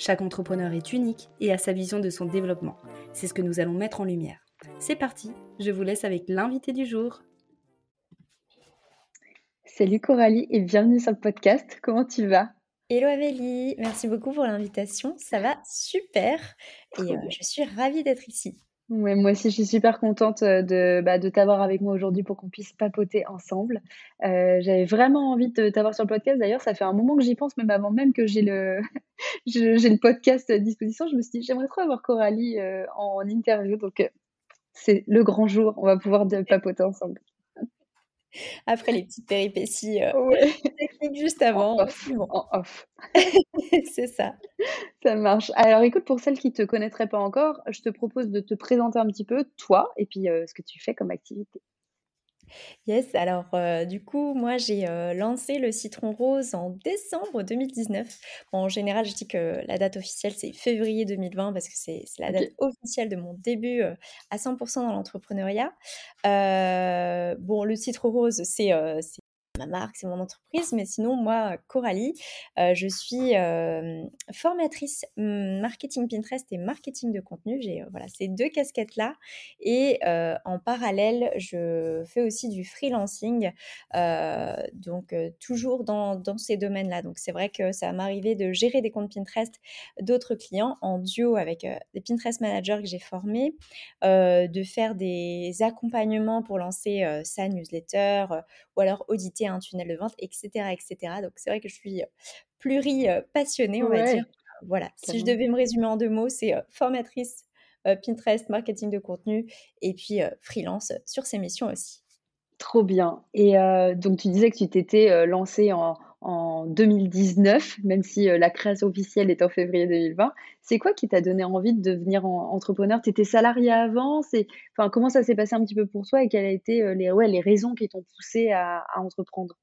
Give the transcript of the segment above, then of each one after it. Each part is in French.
Chaque entrepreneur est unique et a sa vision de son développement. C'est ce que nous allons mettre en lumière. C'est parti, je vous laisse avec l'invité du jour. Salut Coralie et bienvenue sur le podcast. Comment tu vas? Hello Amélie, merci beaucoup pour l'invitation. Ça va super et euh, je suis ravie d'être ici. Ouais, moi aussi, je suis super contente euh, de, bah, de t'avoir avec moi aujourd'hui pour qu'on puisse papoter ensemble. Euh, j'avais vraiment envie de t'avoir sur le podcast. D'ailleurs, ça fait un moment que j'y pense, même avant même que j'ai le, j'ai le podcast à disposition. Je me suis dit, j'aimerais trop avoir Coralie en interview. Donc, c'est le grand jour. On va pouvoir papoter ensemble. Après les petites péripéties euh, juste avant. En off. c'est ça. Ça marche. Alors écoute, pour celles qui ne te connaîtraient pas encore, je te propose de te présenter un petit peu, toi, et puis euh, ce que tu fais comme activité. Yes, alors euh, du coup, moi j'ai euh, lancé le citron rose en décembre 2019. en général, je dis que la date officielle c'est février 2020 parce que c'est la date officielle de mon début euh, à 100% dans l'entrepreneuriat. bon, le citron rose, c'est ma marque, c'est mon entreprise. Mais sinon, moi, Coralie, euh, je suis euh, formatrice marketing Pinterest et marketing de contenu. J'ai euh, voilà, ces deux casquettes-là. Et en parallèle, je fais aussi du freelancing, donc toujours dans, dans ces domaines-là. Donc c'est vrai que ça m'arrivait de gérer des comptes Pinterest d'autres clients en duo avec des Pinterest managers que j'ai formés, de faire des accompagnements pour lancer sa newsletter ou alors auditer un tunnel de vente, etc. etc. Donc c'est vrai que je suis pluri-passionnée, on va dire. Voilà, si je devais me résumer en deux mots, c'est formatrice Pinterest, marketing de contenu et puis freelance sur ces missions aussi. Trop bien. Et donc tu disais que tu t'étais lancée en, en 2019, même si la création officielle est en février 2020. C'est quoi qui t'a donné envie de devenir entrepreneur? Tu étais salarié avant? Comment ça s'est passé un petit peu pour toi et quelles ont été les, ouais, les raisons qui t'ont poussé à entreprendre?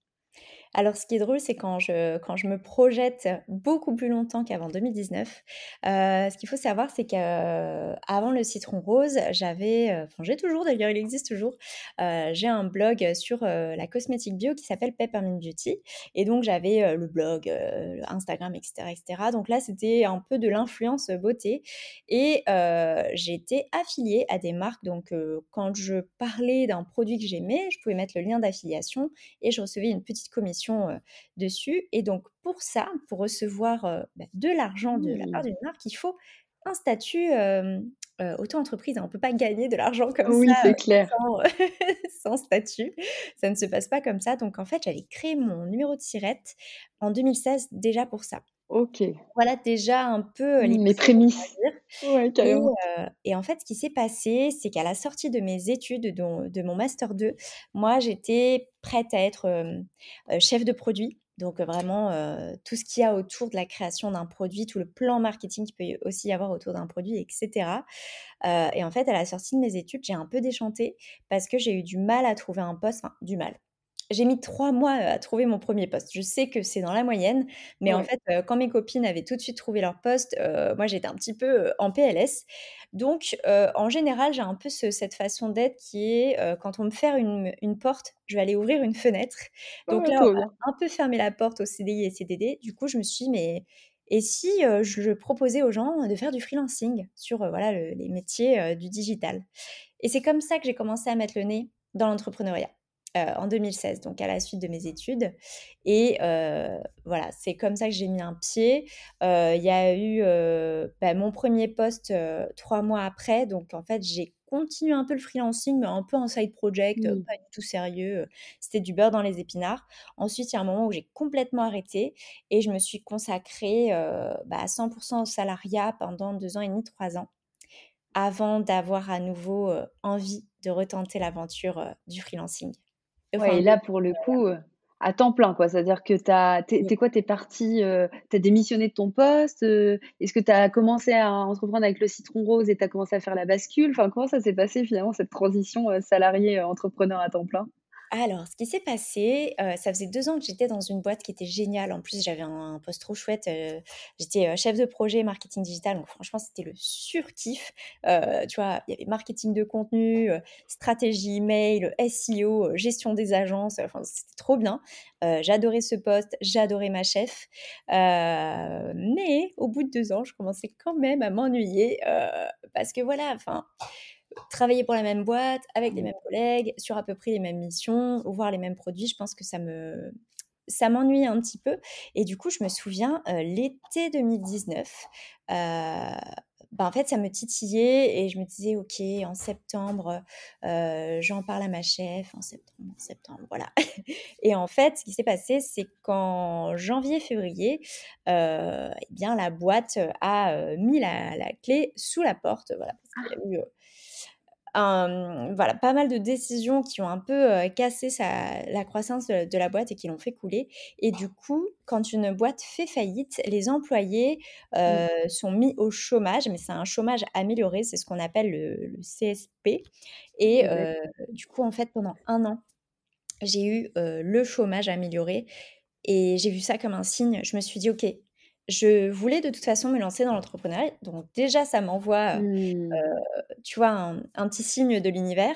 Alors, ce qui est drôle, c'est quand je, me projette beaucoup plus longtemps qu'avant 2019, euh, ce qu'il faut savoir, c'est qu'avant le citron rose, j'avais, euh, enfin, j'ai toujours, d'ailleurs, il existe toujours, euh, j'ai un blog sur la cosmétique bio qui s'appelle Peppermint Beauty. Et donc, j'avais le blog, Instagram, etc., etc. Donc là, c'était un peu de l'influence beauté. Et j'étais affiliée à des marques. Donc, quand je parlais d'un produit que j'aimais, je pouvais mettre le lien d'affiliation et je recevais une petite commission dessus. Et donc, pour ça, pour recevoir bah, de l'argent de la part mmh. d'une marque, il faut un statut auto-entreprise. On ne peut pas gagner de l'argent comme oui, ça clair. Sans, statut. Ça ne se passe pas comme ça. Donc, en fait, j'avais créé mon numéro de sirette en 2016 déjà pour ça. Ok. Voilà déjà un peu les, mmh, prémices. Ouais, carrément. Et, en fait, ce qui s'est passé, c'est qu'à la sortie de mes études, de, de mon Master 2, moi, j'étais prête à être chef de produit. Donc vraiment, tout ce qu'il y a autour de la création d'un produit, tout le plan marketing qu'il peut aussi y avoir autour d'un produit, etc. et en fait, à la sortie de mes études, j'ai un peu déchanté parce que j'ai eu du mal à trouver un poste, enfin du mal j'ai mis trois mois à trouver mon premier poste. Je sais que c'est dans la moyenne, mais en fait, quand mes copines avaient tout de suite trouvé leur poste, moi j'étais un petit peu en PLS. Donc, en général, j'ai un peu cette façon d'être qui est quand on me ferme une, porte, je vais aller ouvrir une fenêtre. Donc là, on va un peu fermer la porte au CDI et CDD. Du coup, je me suis dit, mais et si je proposais aux gens de faire du freelancing sur voilà, les métiers du digital? Et c'est comme ça que j'ai commencé à mettre le nez dans l'entrepreneuriat. En 2016, donc à la suite de mes études. Et voilà, c'est comme ça que j'ai mis un pied. Il y a eu bah, mon premier poste trois mois après, donc en fait j'ai continué un peu le freelancing, mais un peu en side project, Mmh. pas du tout sérieux. C'était du beurre dans les épinards. Ensuite, il y a un moment où j'ai complètement arrêté et je me suis consacrée bah, à 100% au salariat pendant deux ans et demi, trois ans avant d'avoir à nouveau envie de retenter l'aventure du freelancing. Ouais, et là, pour le coup, heu, à temps plein, quoi. C'est-à-dire que tu es quoi? Tu es partie, heu, tu as démissionné de ton poste, heu? Est-ce que tu as commencé à entreprendre avec le citron rose et tu as commencé à faire la bascule? Enfin, comment ça s'est passé finalement cette transition, heu, salarié, entrepreneur à temps plein? Alors, ce qui s'est passé, heu, ça faisait 2 ans que j'étais dans une boîte qui était géniale. En plus, j'avais un poste trop chouette, heu, j'étais, heu, chef de projet marketing digital, donc franchement, c'était le surkiff. Tu vois, il y avait marketing de contenu, stratégie email, SEO, gestion des agences, enfin, c'était trop bien. J'adorais ce poste, j'adorais ma chef. Mais au bout de 2 ans, je commençais quand même à m'ennuyer, parce que voilà, enfin travailler pour la même boîte, avec les Mmh. mêmes collègues, sur à peu près les mêmes missions, voir les mêmes produits, je pense que ça me ça m'ennuie un petit peu. Et du coup, je me souviens, heu, l'été 2019, heu, bah, en fait, ça me titillait et je me disais: «OK, en septembre, heu, j'en parle à ma chef, en septembre, en septembre», voilà et en fait, ce qui s'est passé, c'est qu'en janvier-février, et bien la boîte, a, mis la la clé sous la porte, voilà, parce qu'il y a eu, voilà, pas mal de décisions qui ont un peu, heu, cassé sa la croissance de de la boîte et qui l'ont fait couler et du coup, quand une boîte fait faillite, les employés, Mmh. heu, sont mis au chômage, mais c'est un chômage amélioré, c'est ce qu'on appelle le le CSP et heu, du coup, en fait, pendant un an, j'ai eu, le chômage amélioré et j'ai vu ça comme un signe. Je me suis dit: «OK, je voulais de toute façon me lancer dans l'entrepreneuriat», donc déjà ça m'envoie, Mmh. tu vois, un, un petit signe de l'univers.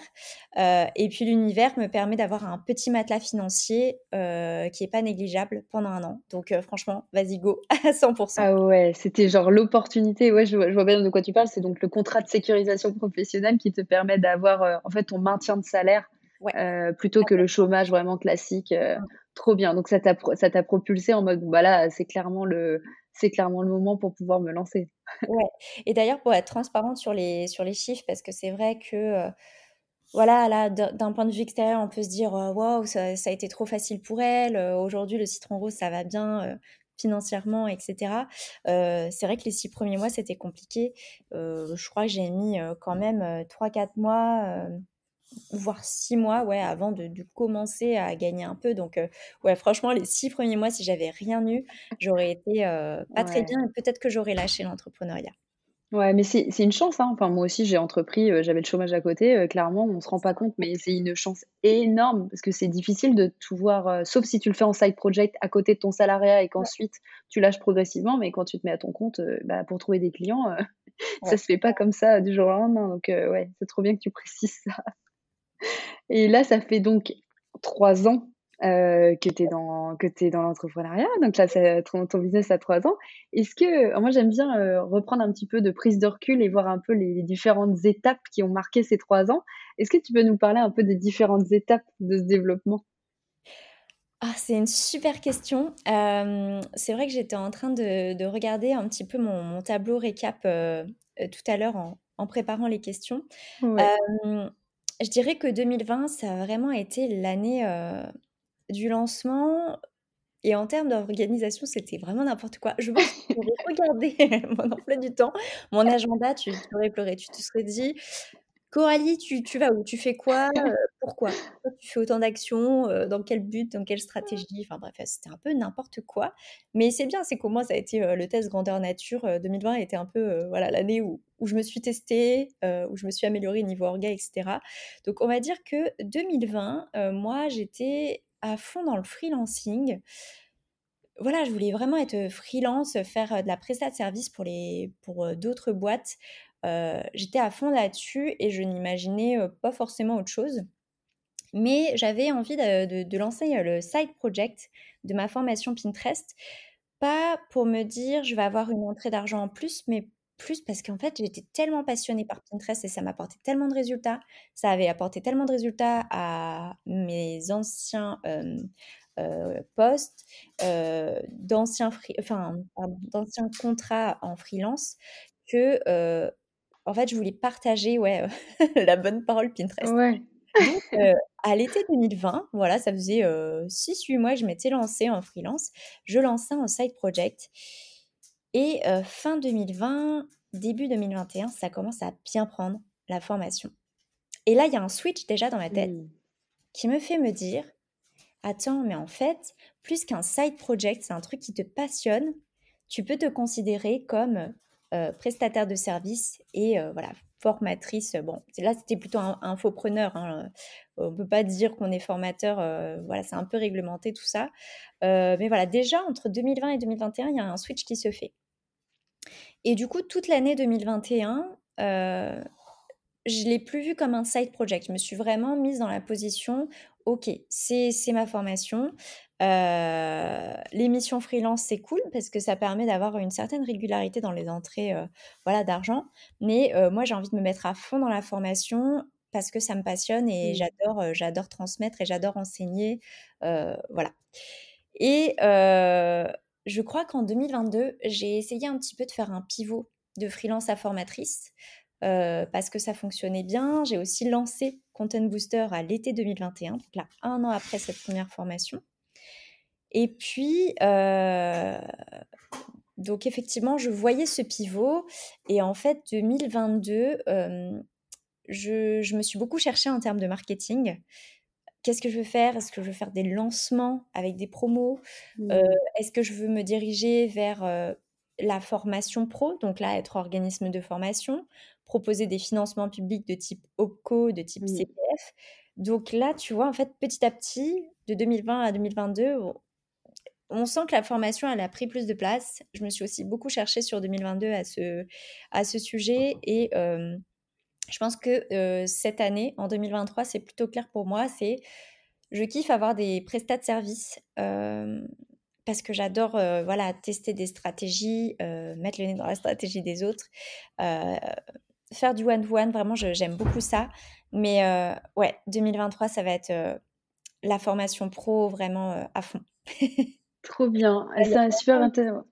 Euh, et puis l'univers me permet d'avoir un petit matelas financier euh, qui est pas négligeable pendant un an. Donc euh, franchement, vas-y, go à 100%. Ah ouais, c'était genre l'opportunité ouais, je vois je vois bien de quoi tu parles. C'est donc le contrat de sécurisation professionnelle qui te permet d'avoir, en fait, ton maintien de salaire, Ouais, plutôt que le chômage vraiment classique, trop bien. Donc ça t'a propulsé en mode: «Bon bah là, c'est clairement le c'est clairement le moment pour pouvoir me lancer». Ouais. Et d'ailleurs, pour être transparente sur les, sur les chiffres, parce que c'est vrai que, euh, voilà, là, d'un point de vue extérieur, on peut se dire, euh, waouh, ça, a été trop facile pour elle. euh, Aujourd'hui, le citron rose, ça va bien financièrement, etc. C'est vrai que les six premiers mois, c'était compliqué. Je crois que j'ai mis quand même euh, trois, quatre mois, voire six mois, ouais, avant de, de commencer à gagner un peu. Donc, euh, ouais, franchement, les six premiers mois, si j'avais rien eu, j'aurais été euh, pas très bien et peut-être que j'aurais lâché l'entrepreneuriat. Ouais, mais c'est une chance, hein. Enfin, moi aussi, j'ai entrepris, heu, j'avais le chômage à côté, clairement, on se rend pas compte, mais c'est une chance énorme parce que c'est difficile de tout voir, sauf si tu le fais en side project à côté de ton salariat et qu'ensuite tu lâches progressivement, mais quand tu te mets à ton compte, bah, pour trouver des clients, ça se fait pas comme ça, du jour au lendemain, donc ouais, c'est trop bien que tu précises ça et là, ça fait donc 3 ans, heu, que tu es dans que dans l'entrepreneuriat, donc là, ton ton business a 3 ans. Est-ce que moi, j'aime bien, heu, reprendre un petit peu de prise de recul et voir un peu les les différentes étapes qui ont marqué ces 3 ans. Est-ce que tu peux nous parler un peu des différentes étapes de ce développement? Ah, c'est une super question. Hem, c'est vrai que j'étais en train de de regarder un petit peu mon mon tableau récap, tout à l'heure en en préparant les questions. Ouais. Je dirais que 2020, ça a vraiment été l'année, heu, du lancement et en termes d'organisation, c'était vraiment n'importe quoi. Je pense que si tu avais regardé mon emploi du temps, mon agenda, tu tu aurais pleuré. Tu te serais dit: Coralie, tu tu vas où? Tu fais quoi? Heu, pourquoi? Tu fais autant d'actions? Heu, dans quel but? Dans quelle stratégie? Enfin bref, c'était un peu n'importe quoi. Mais c'est bien, c'est qu'au moins ça a été, heu, le test grandeur nature, heu, 2020 a été un peu, voilà, l'année où où je me suis testée, où je me suis améliorée niveau orga et cetera. Donc on va dire que 2020, heu, moi j'étais à fond dans le freelancing. Voilà, je voulais vraiment être, freelance, faire, de la prestat de service pour pour, d'autres boîtes. Heu, j'étais à fond là-dessus et je n'imaginais, heu, pas forcément autre chose. Mais j'avais envie de lancer, heu, le side project de ma formation Pinterest. Pas pour me dire: «Je vais avoir une entrée d'argent en plus», mais plus parce qu'en fait, j'étais tellement passionnée par Pinterest et ça m'apportait tellement de résultats. Ça avait apporté tellement de résultats à mes anciens postes, d'anciens, d'anciens contrats en freelance que, en fait, je voulais partager ouais, la bonne parole Pinterest. Ouais. Donc, à l'été 2020, voilà, ça faisait 6-8 mois que je m'étais lancée en freelance. Je lançais un side project. Et fin 2020, début 2021, ça commence à bien prendre la formation. Et là, il y a un switch déjà dans ma tête mmh. qui me fait me dire Attends, mais en fait, plus qu'un side project, c'est un truc qui te passionne, tu peux te considérer comme prestataire de service et voilà, formatrice. Bon, là, c'était plutôt un, preneur. Hein, on peut pas dire qu'on est formateur. voilà, c'est un peu réglementé tout ça. mais voilà, déjà, entre 2020 et 2021, il y a un switch qui se fait. Et du coup, toute l'année 2021, euh, je ne l'ai plus vu comme un side project. Je me suis vraiment mise dans la position, ok, c'est ma formation. Euh, L'émission freelance, c'est cool parce que ça permet d'avoir une certaine régularité dans les entrées euh, voilà, d'argent. Mais euh, moi, j'ai envie de me mettre à fond dans la formation parce que ça me passionne et j'adore j'adore transmettre et j'adore enseigner. voilà. Et je crois qu'en 2022, j'ai essayé un petit peu de faire un pivot de freelance à formatrice euh, parce que ça fonctionnait bien. J'ai aussi lancé Content Booster à l'été 2021, donc là, un an après cette première formation. Et puis, euh, donc effectivement, je voyais ce pivot. Et en fait, 2022, euh, je, je, me suis beaucoup cherchée en termes de marketing qu'est-ce que je veux faire? Est-ce que je veux faire des lancements avec des promos? Mmh. euh, Est-ce que je veux me diriger vers la formation pro? Donc là, être organisme de formation, proposer des financements publics de type OPCO, de type CPF. Donc là, tu vois, en fait, petit à petit, de 2020 à 2022, on sent que la formation, elle a pris plus de place. Je me suis aussi beaucoup cherchée sur 2022 à ce, à ce sujet et euh, je pense que cette année, en 2023, c'est plutôt clair pour moi. C'est je kiffe avoir des prestats de service parce que j'adore voilà tester des stratégies, mettre le nez dans la stratégie des autres, faire du one to one. Vraiment, j'aime beaucoup ça. Mais ouais, 2023, ça va être la formation pro vraiment à fond. Trop bien, c'est super intéressant.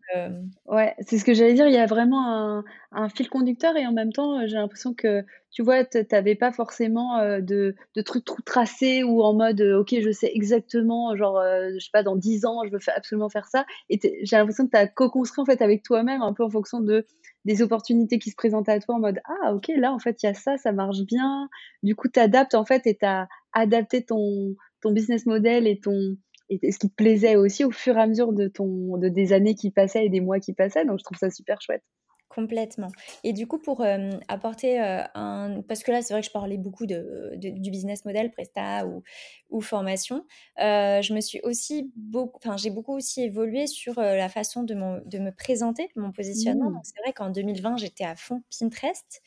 Ouais, c'est ce que j'allais dire, il y a vraiment un un fil conducteur et en même temps, j'ai l'impression que, tu vois, tu avais pas forcément, de de trucs trop tracés ou en mode, «OK, je sais exactement, genre, je sais pas, dans 10 ans, je veux absolument faire ça» et j'ai l'impression que tu as co-construit, en fait, avec toi-même, un peu en fonction de des opportunités qui se présentaient à toi en mode: «Ah OK, là, en fait, il y a ça, ça marche bien». Du coup, tu adaptes, en fait et tu as adapté ton ton business model et ton et ce qui te plaisait aussi au fur et à mesure de, ton, de des années qui passaient et des mois qui passaient. Donc, je trouve ça super chouette. Complètement. Et du coup, pour euh, apporter euh, un... Parce que là, c'est vrai que je parlais beaucoup de, du business model, Presta ou, ou formation. Euh, je me suis aussi beaucoup... Enfin, j'ai beaucoup aussi évolué sur la façon de, mon, de me présenter, mon positionnement. Mmh. c'est vrai qu'en 2020, j'étais à fond Pinterest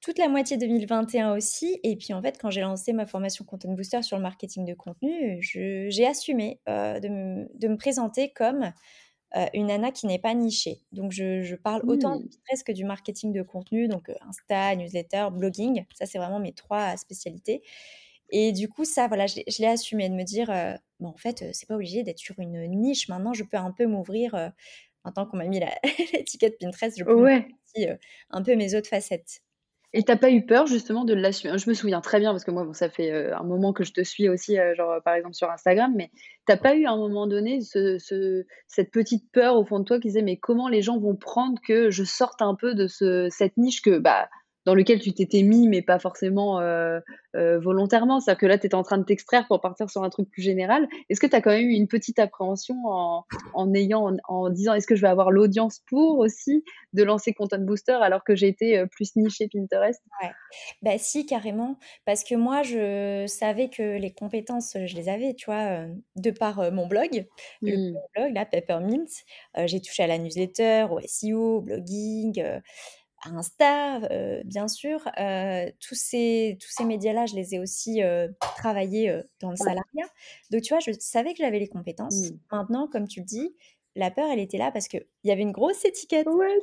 toute la moitié 2021 aussi. Et puis en fait, quand j'ai lancé ma formation Content Booster sur le marketing de contenu, j'ai assumé euh, de, me, présenter comme euh, une nana qui n'est pas nichée. Donc je, parle autant mmh. presque du marketing de contenu, donc euh, Insta, newsletter, blogging. Ça, c'est vraiment mes trois spécialités. Et du coup, ça, voilà, je, l'ai assumé de me dire, bon, en fait, c'est pas obligé d'être sur une niche. Maintenant, je peux un peu m'ouvrir. Maintenant qu'on m'a mis l'étiquette Pinterest, je peux ouais. un peu mes autres facettes. Et t'as pas eu peur justement de l'assumer? Je me souviens très bien parce que moi, ça fait euh, un moment que je te suis aussi, euh, genre par exemple sur Instagram, mais t'as pas eu à un moment donné ce, ce, cette petite peur au fond de toi qui disait mais comment les gens vont prendre que je sorte un peu de ce, cette niche que bah dans lequel tu t'étais mis, mais pas forcément euh, euh, volontairement. C'est-à-dire que là, tu étais en train de t'extraire pour partir sur un truc plus général. Est-ce que tu as quand même eu une petite appréhension en, en ayant, en, disant, est-ce que je vais avoir l'audience pour aussi de lancer Content Booster alors que j'ai été euh, plus nichée Pinterest? Ouais, bah si, carrément. Parce que moi, je savais que les compétences, je les avais, tu vois, de par mon blog, le mmh. blog, là, Peppermint. j'ai touché à la newsletter, au SEO, au blogging Insta, euh, bien sûr. Euh, tous ces, tous ces médias-là, je les ai aussi euh, travaillés dans le salariat. Donc, tu vois, je savais que j'avais les compétences. Mmh. Maintenant, comme tu le dis, la peur, elle était là parce qu'il y avait une grosse étiquette Ouais.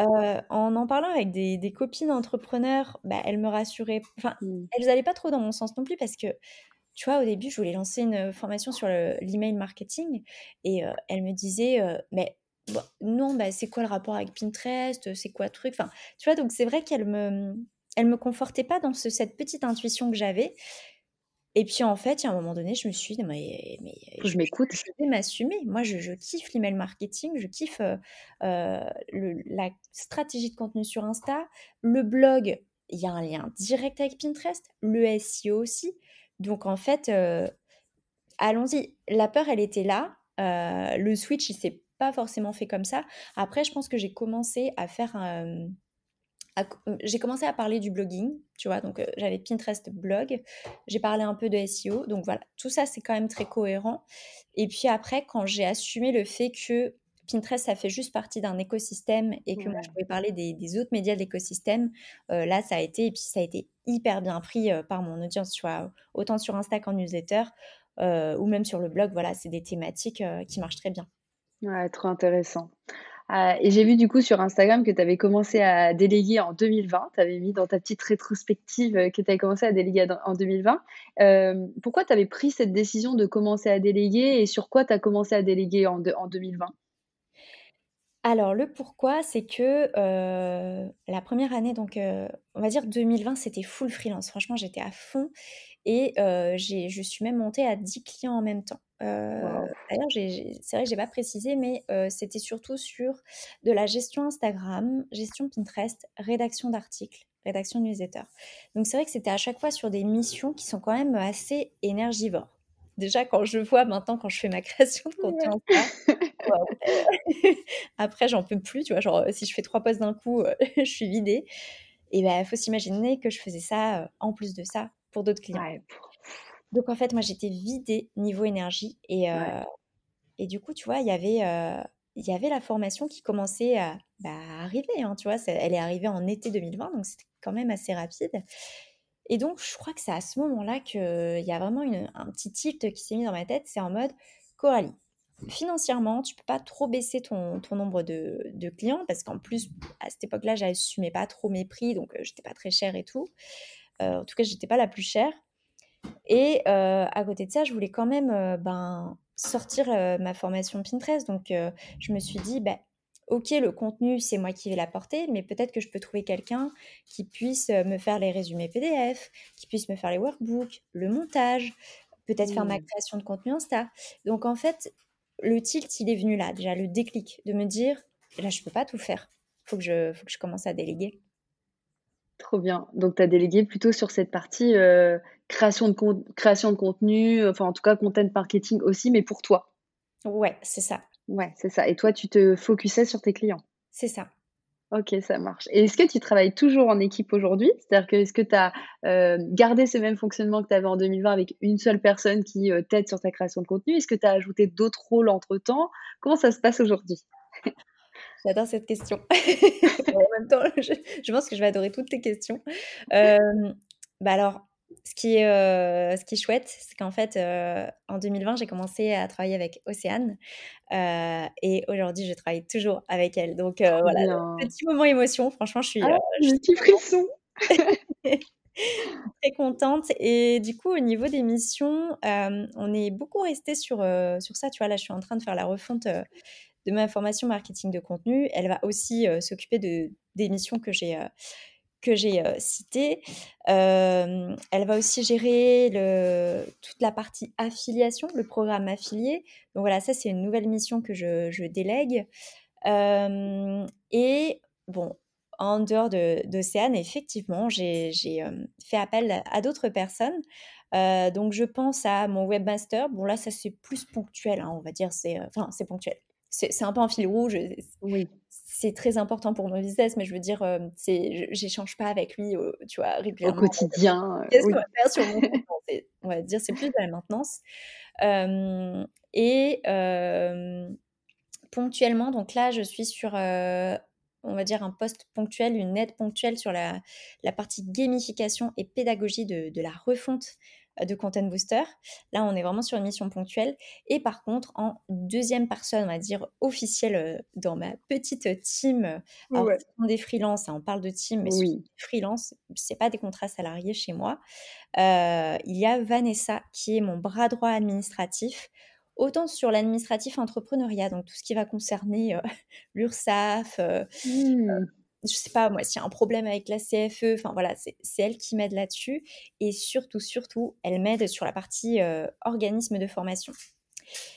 Euh, en en parlant avec des des copines entrepreneurs, bah, elles me rassuraient. Enfin, Mmh. elles n'allaient pas trop dans mon sens non plus parce que, tu vois, au début, je voulais lancer une formation sur le l'email marketing et heu, elles me disaient, heu: «Mais bah, non, bah, c'est quoi le rapport avec Pinterest? C'est quoi le truc?» enfin, tu vois? Donc c'est vrai qu'elles me elles me confortaient pas dans ce cette petite intuition que j'avais et puis, en fait, a un moment donné, je me suis dit: «Mais je m'écoute. je vais m'assumer». Moi, je je kiffe l'email marketing, je kiffe, heu, le la stratégie de contenu sur Insta. Le blog, il y a un lien direct avec Pinterest, le SEO aussi. Donc en fait, heu, allons-y. La peur, elle était là. Le switch, il s'est pas forcément fait comme ça. Après, je pense que j'ai commencé à faire, co- euh, j'ai commencé à parler du blogging, tu vois, donc euh, j'avais Pinterest blog, j'ai parlé un peu de SEO, donc voilà, tout ça c'est quand même très cohérent. Et puis après, quand j'ai assumé le fait que Pinterest, ça fait juste partie d'un écosystème et que moi je pouvais parler des, des autres médias de l'écosystème, euh, là ça a été, et puis ça a été hyper bien pris euh, par mon audience, tu vois, autant sur Insta qu'en newsletter, euh, ou même sur le blog, voilà, c'est des thématiques euh, qui marchent très bien. Ouais, trop intéressant. Ah, et j'ai vu du coup sur Instagram que tu avais commencé à déléguer en 2020. Tu avais mis dans ta petite rétrospective euh, que tu avais commencé à déléguer en 2020. Euh, pourquoi tu avais pris cette décision de commencer à déléguer et sur quoi tu as commencé à déléguer en, en 2020? Alors le pourquoi, c'est que, heu, la première année donc, on va dire 2020, c'était full freelance. Franchement, j'étais à fond et je suis même montée à 10 clients en même temps. D'ailleurs, c'est vrai que j'ai pas précisé, mais, c'était surtout sur de la gestion Instagram, gestion Pinterest, rédaction d'articles, rédaction de newsletter. Donc c'est vrai que c'était à chaque fois sur des missions qui sont quand même assez énergivores. Déjà, quand je vois maintenant, quand je fais ma création de contenu Ouais. Après, j'en peux plus, tu vois? Genre, si je fais 3 posts d'un coup, je suis vidée et bah, faut s'imaginer que je faisais ça, en plus de ça, pour d'autres clients. Ouais, Donc en fait, moi, j'étais vidée niveau énergie et ouais. heu et du coup, tu vois, il y avait, il y avait la formation qui commençait à, bah, à arriver, hein, tu vois? Elle est arrivée en été 2020, donc c'était quand même assez rapide et donc je crois que c'est à ce moment-là qu'il y a vraiment une un petit tilt qui s'est mis dans ma tête. C'est en mode: «Coralie, financièrement, tu peux pas trop baisser ton ton nombre de de clients» parce qu'en plus, à cette époque-là, j'assumais pas trop mes prix, donc heu, j'étais pas très chère et tout. Heu, en tout cas, j'étais pas la plus chère et heu, à côté de ça, je voulais quand même, heu, ben, sortir, ma formation Pinterest. Donc je me suis dit: «Bah, OK, le contenu, c'est moi qui vais l'apporter, mais peut-être que je peux trouver quelqu'un qui puisse, me faire les résumés PDF, qui puisse me faire les workbooks, le montage, peut-être faire ma Mmh. création de contenu Insta». Donc en fait, le tilt, il est venu là, déjà le déclic de me dire: «Là, je peux pas tout faire. Faut que je faut que je commence à déléguer». Trop bien. Donc tu as délégué plutôt sur cette partie, heu, création de création de contenu, enfin en tout cas content marketing aussi, mais pour toi? Ouais, c'est ça, Ouais, c'est ça et toi tu te focusais sur tes clients? c'est ça. OK, ça marche et est-ce que tu travailles toujours en équipe aujourd'hui? C'est-à-dire que est-ce que tu as, gardé ce même fonctionnement que tu avais en 2020 avec une seule personne qui, t'aide sur ta création de contenu? Est-ce que tu as ajouté d'autres rôles entre-temps? Comment ça se passe aujourd'hui? J'adore cette question. En même temps, je je pense que je vais adorer toutes tes questions. Bah, alors, ce qui est, ce qui est chouette, c'est qu'en fait, en 2020, j'ai commencé à travailler avec Océane, et aujourd'hui, je travaille toujours avec elle. Donc voilà, petit moment émotion, franchement, je suis, Ah, je suis frisson! Très contente et du coup, au niveau des missions, on est beaucoup resté sur, sur ça, tu vois? Là, je suis en train de faire la refonte, de ma formation marketing de contenu. Elle va aussi, heu, s'occuper de des missions que j'ai, heu, que. Hem, elle va aussi gérer toute la partie affiliation, le programme affilié. Donc voilà, ça, c'est une nouvelle mission que je délègue. Et bon, en dehors de d'Océane, effectivement, j'ai fait appel à d'autres personnes. Donc je pense à mon webmaster. Bon là, ça c'est plus ponctuel, hein, on va dire, enfin, c'est ponctuel. C'est un peu un fil rouge, Oui, c'est très important pour mon business, mais je veux dire, hem, c'est je j'échange pas avec lui, heu, tu vois, au régulièrement. quotidien, heu, Qu'est-ce qu'on va faire sur mon compte? On va dire, c'est plus de la maintenance. Et Ponctuellement, donc là, je suis sur, on va dire un poste ponctuel, une aide ponctuelle sur la la partie gamification et pédagogie de de la refonte, de content booster. Là, on est vraiment sur une mission ponctuelle. Et par contre, en deuxième personne, on va dire officielle dans ma petite team, alors des freelances, hein, on parle de team, mais oui. freelance, c'est pas des contrats salariés chez moi. il y a Vanessa qui est mon bras droit administratif autant sur l'administratif entrepreneuriat, donc tout ce qui va concerner l'URSSAF, mmh je sais pas moi, s'il y a un problème avec la CFE, enfin voilà, c'est elle qui m'aide là-dessus. Et surtout, surtout, elle m'aide sur la partie euh, organisme de formation.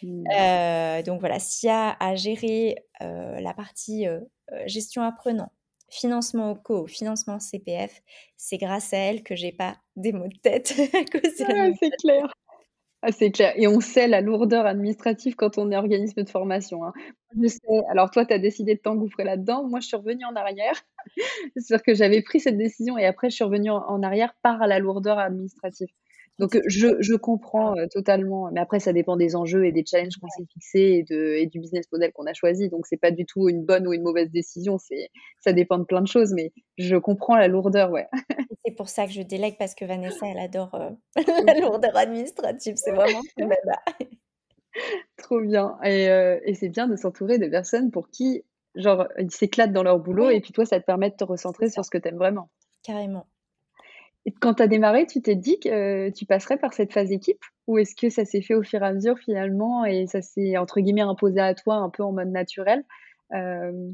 Mmh. Euh, donc voilà, s'il y a à gérer euh, la partie gestion apprenant, financement au co, financement CPF, c'est grâce à elle que j'ai pas des mots de tête. c'est clair. Ah, c'est clair. Et on sait la lourdeur administrative quand on est organisme de formation. Hein. Je sais. Alors toi, tu as décidé de t'engouffrer là-dedans. Moi, je suis revenue en arrière. C'est-à-dire que j'avais pris cette décision et après, je suis revenue en arrière par la lourdeur administrative. Donc je, je comprends euh, totalement, mais après ça dépend des enjeux et des challenges qu'on s'est fixés et, de, et du business model qu'on a choisi. Donc c'est pas du tout une bonne ou une mauvaise décision, c'est ça dépend de plein de choses, mais je comprends la lourdeur, ouais. C'est pour ça que je délègue parce que Vanessa elle adore euh, la lourdeur administrative, c'est vraiment Trop bien et, euh, et c'est bien de s'entourer de personnes pour qui genre ils s'éclatent dans leur boulot et puis toi ça te permet de te recentrer sur ce que tu aimes vraiment. Carrément. Quand tu as démarré, tu t'es dit que euh, tu passerais par cette phase équipe Ou est-ce que ça s'est fait au fur et à mesure finalement et ça s'est entre guillemets imposé à toi un peu en mode naturel euh,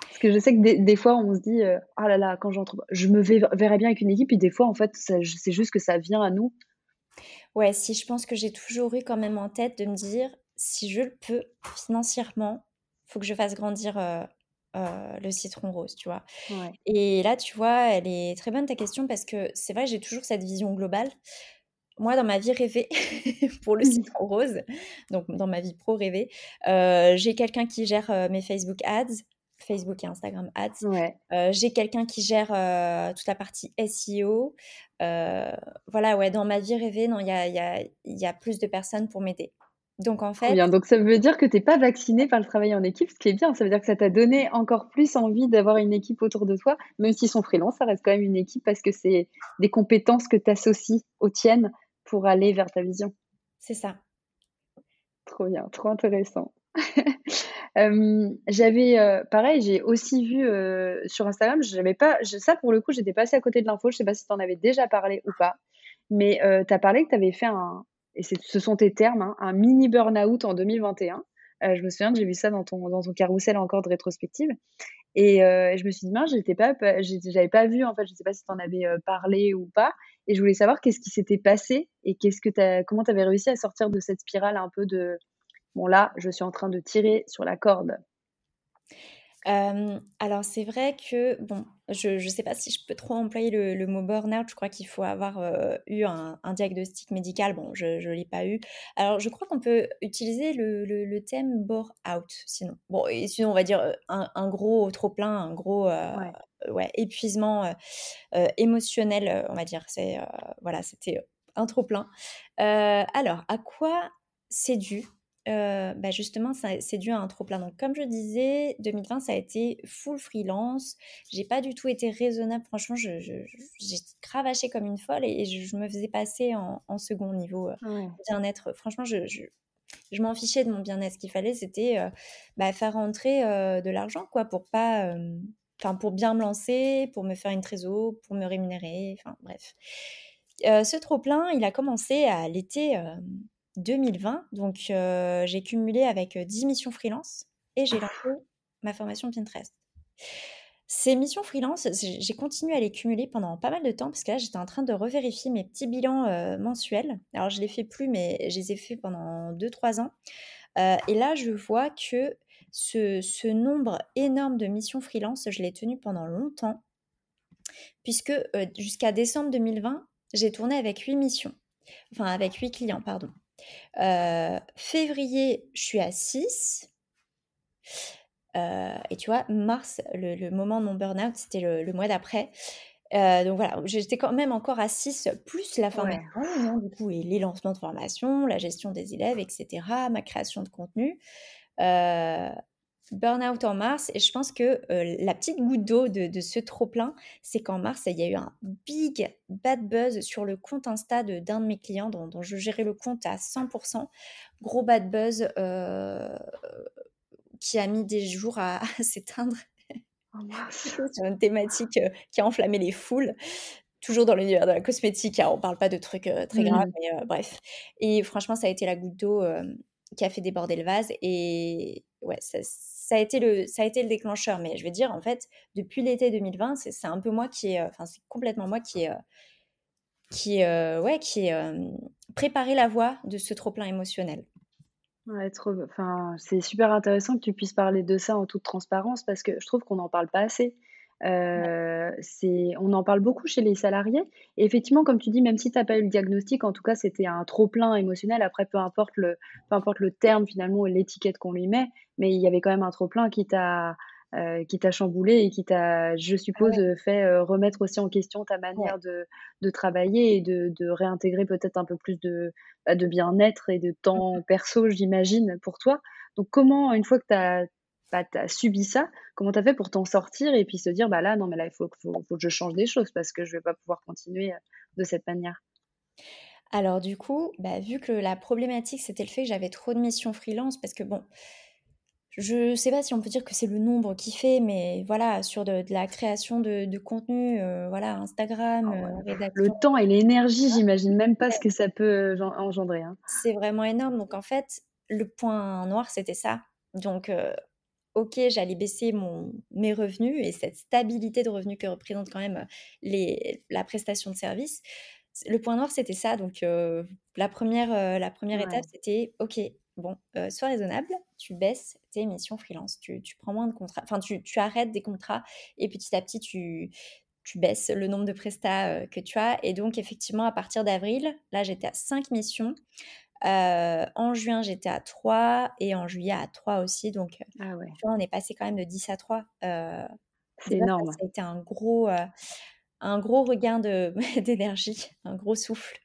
Parce que je sais que des, fois on se dit euh, Ah là là, quand j'entre, je me verrais bien avec une équipe, et des fois en fait c'est juste que ça vient à nous. Ouais, si je pense que j'ai toujours eu quand même en tête de me dire si je le peux financièrement, faut que je fasse grandir euh, le citron rose, tu vois. Et là, tu vois, elle est très bonne ta question parce que c'est vrai, j'ai toujours cette vision globale. Moi, dans ma vie rêvée, pour le citron rose, donc dans ma vie pro rêvée, euh, j'ai quelqu'un qui gère euh, mes Facebook ads, Facebook et Instagram ads. j'ai quelqu'un qui gère toute la partie SEO. voilà, ouais, dans ma vie rêvée, non, il y a, y, a, y a plus de personnes pour m'aider. Donc en fait. Bien. Donc ça veut dire que tu n'es pas vacciné par le travail en équipe, ce qui est bien. Ça veut dire que ça t'a donné encore plus envie d'avoir une équipe autour de toi, même si son freelance, ça reste quand même une équipe parce que c'est des compétences que tu associes aux tiennes pour aller vers ta vision. C'est ça. Trop bien, trop intéressant. j'avais euh, pareil, j'ai aussi vu euh, sur Instagram, j'avais pas ça pour le coup, j'étais passée à côté de l'info, je sais pas si tu en avais déjà parlé ou pas, mais euh, tu as parlé que tu avais fait un, et ce sont tes termes, hein, un mini burn-out en 2021. Euh, je me souviens que j'ai vu ça dans ton, dans ton carrousel encore de rétrospective. Et euh, je me suis dit, mince, j'étais pas, j'avais pas vu, en fait, je sais pas si tu en avais euh, parlé ou pas. Et je voulais savoir qu'est-ce qui s'était passé et que comment tu avais réussi à sortir de cette spirale un peu de, bon là, je suis en train de tirer sur la corde alors c'est vrai que, bon, je ne sais pas si je peux trop employer le, mot burn-out. Je crois qu'il faut avoir eu un, diagnostic médical. Bon, je ne l'ai pas eu. Alors je crois qu'on peut utiliser le, le, thème burn-out sinon. Bon, et sinon on va dire un, gros trop-plein, un gros ouais. épuisement émotionnel, on va dire. C'est voilà, c'était un trop-plein. alors, à quoi c'est dû? Bah, justement, c'est dû à un trop-plein. Donc, comme je disais, 2020, ça a été full freelance. J'ai pas du tout été raisonnable. Franchement, j'ai cravaché comme une folle et, je, me faisais passer en, second niveau bien-être. Franchement, je, je, m'en fichais de mon bien-être. Ce qu'il fallait, c'était bah, faire rentrer de l'argent, quoi, pour pas. Enfin, pour bien me lancer, pour me faire une trésor, pour me rémunérer, enfin bref. ce trop-plein, il a commencé à l'été 2020. Donc, j'ai cumulé avec 10 missions freelance et j'ai lancé ma formation Pinterest. Ces missions freelance, j'ai continué à les cumuler pendant pas mal de temps parce que là, j'étais en train de revérifier mes petits bilans mensuels. Alors, je ne les fais plus, mais je les ai fait pendant 2-3 ans. et là, je vois que ce, ce, nombre énorme de missions freelance, je l'ai tenu pendant longtemps, puisque jusqu'à décembre 2020, j'ai tourné avec 8 missions. Enfin, avec 8 clients, pardon. Euh, février, je suis à 6. Euh, et tu vois, mars, le, moment de mon burn-out, c'était le, mois d'après. Euh, donc voilà, j'étais quand même encore à 6, plus la formation, hein, du coup, et les lancements de formation, la gestion des élèves, etc., ma création de contenu. Burn-out en mars et je pense que la petite goutte d'eau de, ce trop-plein, c'est qu'en mars, il y a eu un big bad buzz sur le compte Insta d'un de, mes clients dont, je gérais le compte à 100%. Gros bad buzz qui a mis des jours à, s'éteindre. Sur une thématique qui a enflammé les foules toujours dans l'univers de la cosmétique, hein, on parle pas de trucs très graves, mmh. mais bref. Et franchement, ça a été la goutte d'eau qui a fait déborder le vase. Et ouais, ça, a été le, ça a été le déclencheur. Mais je veux dire, en fait, depuis l'été 2020, c'est un peu moi qui enfin, c'est complètement moi qui qui, ouais, qui préparé la voie de ce trop-plein émotionnel. Enfin, c'est super intéressant que tu puisses parler de ça en toute transparence parce que je trouve qu'on n'en parle pas assez. Euh, on en parle beaucoup chez les salariés et effectivement, comme tu dis, même si tu as pas eu le diagnostic, en tout cas, c'était un trop-plein émotionnel. Après, peu importe le peu importe le terme finalement et l'étiquette qu'on lui met, mais il y avait quand même un trop-plein qui t'a, euh, qui t'a chamboulé et qui t'a, je suppose, fait, euh, remettre aussi en question ta manière de de travailler et de de réintégrer peut-être un peu plus de, bah, de bien-être et de temps perso, j'imagine, pour toi. Donc comment, une fois que tu as bah, tu as subi ça, comment tu as fait pour t'en sortir et puis se dire, bah là, non, mais là, il faut, faut, faut, que je change des choses parce que je vais pas pouvoir continuer euh, de cette manière Alors du coup, bah, vu que la problématique, c'était le fait que j'avais trop de missions freelance, parce que bon, je sais pas si on peut dire que c'est le nombre qui fait, mais voilà, sur de, la création de, contenu, euh, voilà, Instagram, ah euh, Le temps et l'énergie, j'imagine même pas ce que ça peut engendrer. Hein. C'est vraiment énorme. Donc en fait, le point noir, c'était ça. Donc ok, j'allais baisser mon, mes revenus et cette stabilité de revenus que représente quand même les, la prestation de service. Le point noir, c'était ça. Donc, la première, la première étape, c'était ok, bon, sois raisonnable, tu baisses tes missions freelance, tu, tu prends moins de contrats, enfin, tu, tu, arrêtes des contrats et petit à petit, tu, tu baisses le nombre de prestats que tu as. Et donc, effectivement, à partir d'avril, là, j'étais à 5 missions. Euh, en juin, j'étais à 3 et en juillet à 3 aussi. Donc, ah ouais. on est passé quand même de 10 à 3. Euh, c'est énorme. Ça, a été un gros, euh, un gros regain d'énergie, un gros souffle.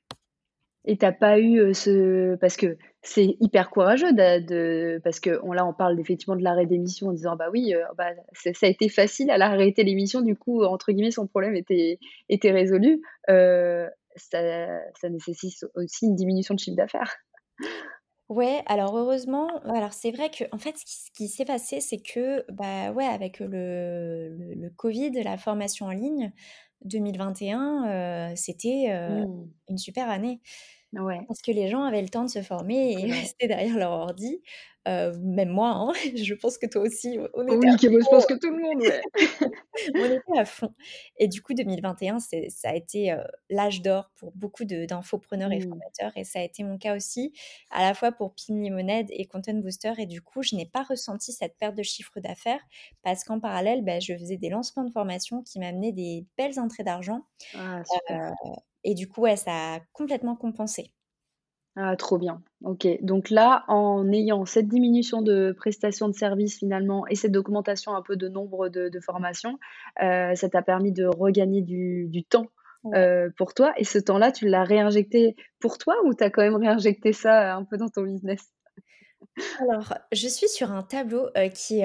Et t'as pas eu ce parce que c'est hyper courageux de, parce que on là on parle effectivement de l'arrêt d'émission en disant bah oui bah, ça a été facile à l'arrêter l'émission du coup entre guillemets son problème était était résolu ça, nécessite aussi une diminution de chiffre d'affaires. Ouais, alors heureusement, alors c'est vrai que en fait, ce qui, s'est passé, c'est que bah ouais, avec le, le, Covid, la formation en ligne 2021, euh, c'était euh, mmh. une super année. Ouais. Parce que les gens avaient le temps de se former et rester derrière leur ordi. Euh, même moi, hein, je pense que toi aussi. On était oui, je pense que tout le monde. on était à fond. Et du coup, 2021, ça a été l'âge d'or pour beaucoup d'infopreneurs et mmh. formateurs. Et ça a été mon cas aussi, à la fois pour Pin Limonade et Content Booster. Et du coup, je n'ai pas ressenti cette perte de chiffre d'affaires parce qu'en parallèle, bah, je faisais des lancements de formation qui m'amenaient des belles entrées d'argent. Ah, et du coup, ouais, ça a complètement compensé. Ah, trop bien. OK. Donc là, en ayant cette diminution de prestations de services finalement et cette documentation un peu de nombre de, formations, euh, ça t'a permis de regagner du, temps euh, pour toi. Et ce temps-là, tu l'as réinjecté pour toi ou tu as quand même réinjecté ça un peu dans ton business? Alors, je suis sur un tableau qui,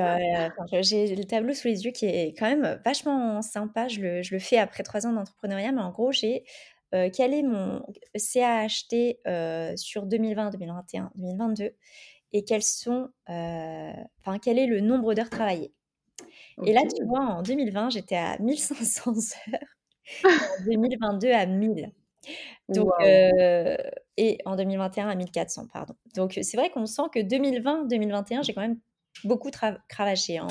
j'ai le tableau sous les yeux qui est quand même vachement sympa. Je le, je le fais après trois ans d'entrepreneuriat, mais en gros, j'ai euh, quel est mon CAHT euh, sur 2020, 2021, 2022 et quels sont, euh, enfin, quel est le nombre d'heures travaillées? Et là, tu vois, en 2020, j'étais à 1500 heures, en 2022 à 1000. Donc, et en 2021 à 1400, pardon. Donc, c'est vrai qu'on sent que 2020-2021, j'ai quand même beaucoup cravaché. Hein,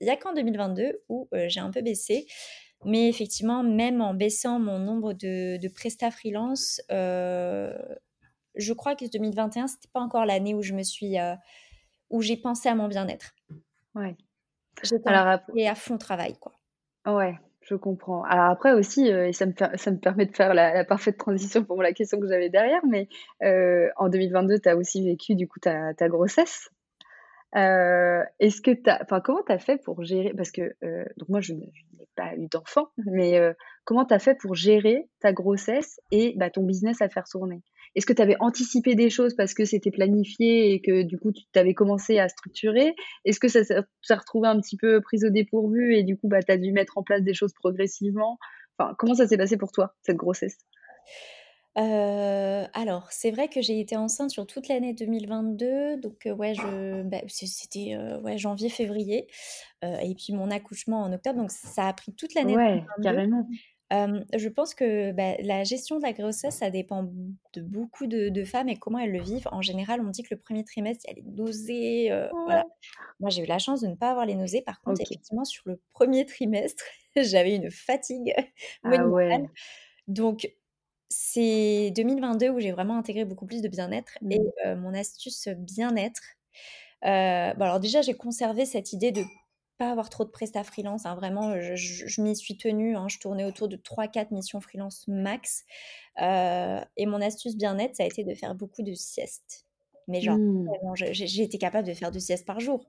il n'y a qu'en 2022 où j'ai un peu baissé. Mais effectivement, même en baissant mon nombre de, de prestats freelance, euh, je crois que 2021, c'était pas encore l'année où je me suis, euh, où j'ai pensé à mon bien-être. Ouais. J'étais à fond travail, quoi. Ouais, je comprends. Alors après aussi, euh, et ça me, ça me permet de faire la, parfaite transition pour la question que j'avais derrière, mais en 2022, tu as aussi vécu du coup ta, ta grossesse. Est-ce que tu enfin comment tu as fait pour gérer parce que donc moi je, pas eu d'enfant, mais comment tu as fait pour gérer ta grossesse et bah, ton business à faire tourner? Est-ce que tu avais anticipé des choses parce que c'était planifié et que du coup tu avais commencé à structurer? Est-ce que ça s'est retrouvé un petit peu prise au dépourvu et du coup bah, tu as dû mettre en place des choses progressivement? Enfin, comment ça s'est passé pour toi, cette grossesse? Alors, c'est vrai que j'ai été enceinte sur toute l'année 2022, donc ouais, je bah, c'était, ouais, janvier-février, et puis mon accouchement en octobre, donc ça a pris toute l'année Ouais, carrément. je pense que, bah, la gestion de la grossesse, ça dépend de beaucoup de femmes et comment elles le vivent. En général, on dit que le premier trimestre, il y a les nausées, voilà. Moi, j'ai eu la chance de ne pas avoir les nausées. Par contre, effectivement, sur le premier trimestre, j'avais une fatigue Ah ouais. Donc c'est 2022 où j'ai vraiment intégré beaucoup plus de bien-être et Mmh. mon astuce bien-être, bon alors déjà j'ai conservé cette idée de pas avoir trop de prestat freelance, hein, vraiment je je m'y suis tenue, hein, je tournais autour de 3-4 missions freelance max, et mon astuce bien-être, ça a été de faire beaucoup de siestes. Mais genre Mmh. j'ai été capable de faire 2 siestes par jour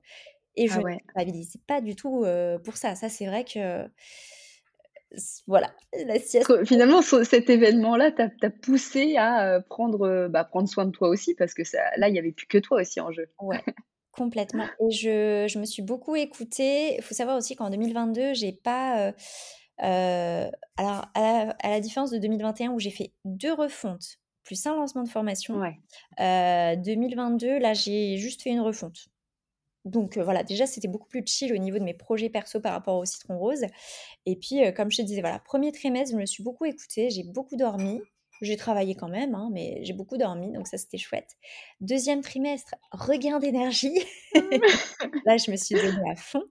et je Ah ne ouais. culpabilise pas du tout, pour ça. Ça c'est vrai que voilà, la sieste finalement, ce cet événement-là t'a poussé à, prendre, heu, bah, prendre soin de toi aussi parce que ça là, il y avait plus que toi aussi en jeu. Ouais, complètement et je je me suis beaucoup écoutée. Il faut savoir aussi qu'en 2022, j'ai pas, heu, alors à la à la différence de 2021 où j'ai fait 2 refontes plus un lancement de formation, Ouais. heu, 2022, là, j'ai juste fait une refonte. Donc heu, voilà, déjà, c'était beaucoup plus chill au niveau de mes projets perso par rapport au citron rose et puis, heu, comme je te disais, voilà, 1er trimestre, je me suis beaucoup écoutée, j'ai beaucoup dormi. J'ai travaillé quand même, hein, mais j'ai beaucoup dormi, donc ça, c'était chouette. 2e trimestre, regain d'énergie. Là, je me suis donnée à fond,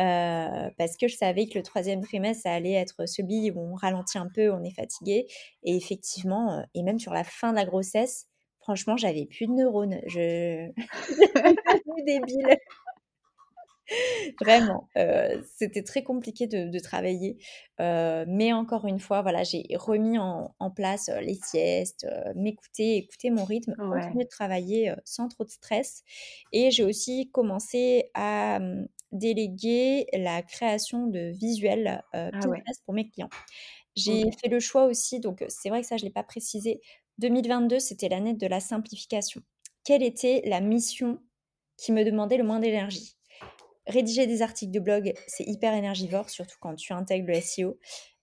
heu, parce que je savais que le 3e trimestre, ça allait être celui où on ralentit un peu, on est fatigué et effectivement, et même sur la fin de la grossesse, franchement, j'avais plus de neurones. Je débile. Vraiment, heu, c'était très compliqué de de travailler, heu, mais encore une fois, voilà, j'ai remis en en place, heu, les siestes, m'écouter, écouter mon rythme, Ouais. continuer de travailler, sans trop de stress et j'ai aussi commencé à, mmh, déléguer la création de visuels, Ah ouais. Pour mes clients. J'ai fait le choix aussi, donc c'est vrai que ça, je l'ai pas précisé, 2022, c'était l'année de la simplification. Quelle était la mission qui me demandait le moins d'énergie? Rédiger des articles de blog, c'est hyper énergivore, surtout quand tu intègres le SEO.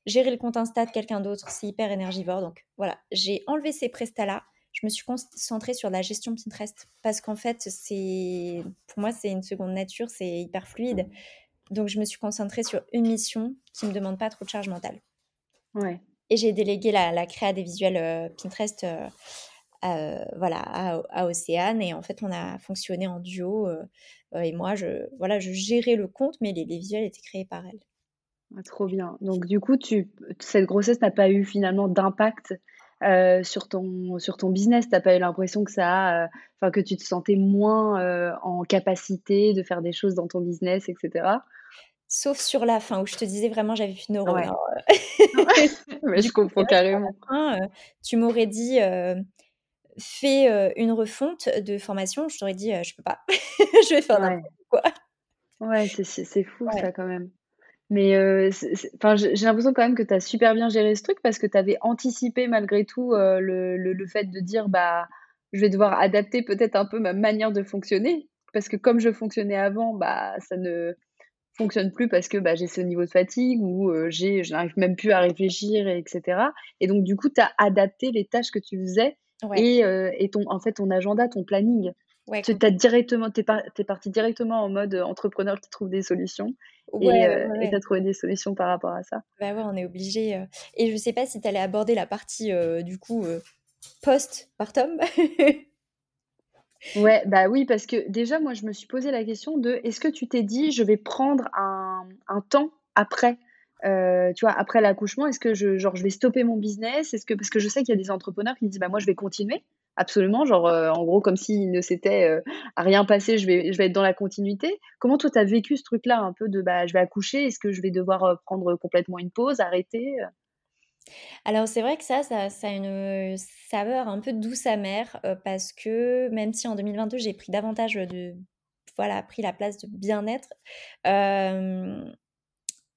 Gérer le compte Insta de quelqu'un d'autre, c'est hyper énergivore. Donc voilà, j'ai enlevé ces prestats-là. Je me suis concentrée sur la gestion Pinterest parce qu'en fait, c'est pour moi, c'est une seconde nature, c'est hyper fluide. Donc je me suis concentrée sur une mission qui me demande pas trop de charge mentale Ouais. Et j'ai délégué la la créa des visuels, heu, Pinterest, heu, à, voilà, à Océane et en fait, on a fonctionné en duo, et moi, je voilà, je gérais le compte, mais les visuels étaient créés par elle. Ah, trop bien. Donc du coup, cette grossesse n'a pas eu finalement d'impact, sur ton sur ton business? Tu as pas eu l'impression que que tu te sentais moins, en capacité de faire des choses dans ton business et cetera? Sauf sur la fin où je te disais vraiment j'avais Ouais. hein, Ouais, mais je comprends carrément. fin, heu, tu m'aurais dit, heu: «Fais, heu, une refonte de formation», je t'aurais dit: «Heu, je peux pas, je vais faire Ouais. n'importe quoi». Ouais, c'est fou Ouais. ça quand même. Mais enfin, j'ai l'impression quand même que tu as super bien géré ce truc parce que tu avais anticipé malgré tout, le le le fait de dire: «Bah, je vais devoir adapter peut-être un peu ma manière de fonctionner». Parce que comme je fonctionnais avant, bah, ça ne fonctionne plus parce que, bah, j'ai ce niveau de fatigue ou j'ai je n'arrive même plus à réfléchir et cetera et donc du coup, tu as adapté les tâches que tu faisais Ouais. et heu et ton en fait, ton agenda, ton planning. Ouais, Tu as directement tu es par tu es partie directement en mode, entrepreneur qui trouve des solutions et ouais, et tu as trouvé des solutions par rapport à ça? Bah, ouais, on est obligé, heu et je sais pas si tu allais aborder la partie, heu, du coup, post-partum? Ouais, bah, oui, parce que déjà, moi, je me suis posé la question de: «Est-ce que tu t'es dit: "Je vais prendre un temps après"?» heu, tu vois, après l'accouchement, est-ce que je genre, je vais stopper mon business? Est-ce que parce que je sais qu'il y a des entrepreneurs qui disent: «Bah, moi, je vais continuer». Absolument, genre, heu, en gros, comme s'il ne s'était, heu, rien passé, je vais être dans la continuité. Comment toi, tu as vécu ce truc-là un peu de: «Bah, je vais accoucher, est-ce que je vais devoir, prendre complètement une pause, arrêter?» Alors c'est vrai que ça ça ça a une, saveur un peu douce amère, parce que même si en 2022 j'ai pris davantage, de voilà, pris la place de bien-être,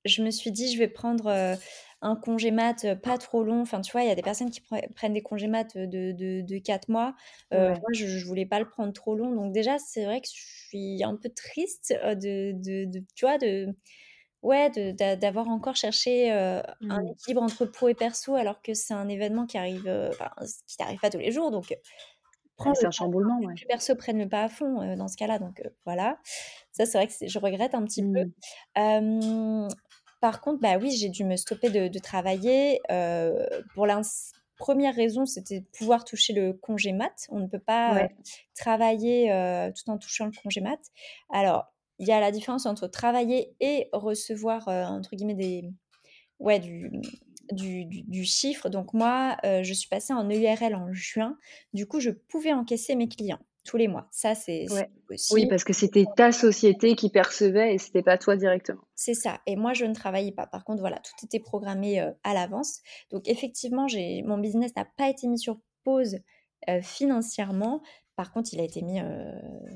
je me suis dit: «Je vais prendre, un congé mat pas trop long. Enfin, tu vois, il y a des personnes qui prennent des congés mat de, de, de 4 mois. Moi, je, je voulais pas le prendre trop long. Donc déjà, c'est vrai que je suis un peu triste de, de, de tu vois, de Ouais, d'avoir encore cherché, un mmh. équilibre entre pro et perso alors que c'est un événement qui arrive, qui n'arrive pas tous les jours donc c'est un chamboulement, ouais. les perso prennent le pas à fond, dans ce cas-là donc voilà. Ça, c'est vrai que je regrette un petit peu. Mmh. par contre, bah, oui, j'ai dû me stopper de travailler, pour la première raison, c'était de pouvoir toucher le congé mat. On ne peut pas, travailler, tout en touchant le congé mat. Alors il y a la différence entre travailler et recevoir, euh, entre guillemets, des, ouais, du, du, du, chiffre. Donc moi, euh, je suis passée en EURL en juin. Du coup, je pouvais encaisser mes clients tous les mois. Ça, c'est possible. Oui, parce que c'était ta société qui percevait et c'était pas toi directement. C'est ça. Et moi, je ne travaillais pas. Par contre, voilà, tout était programmé euh, à l'avance. Donc effectivement, mon business n'a pas été mis sur pause financièrement, par contre, il a été mis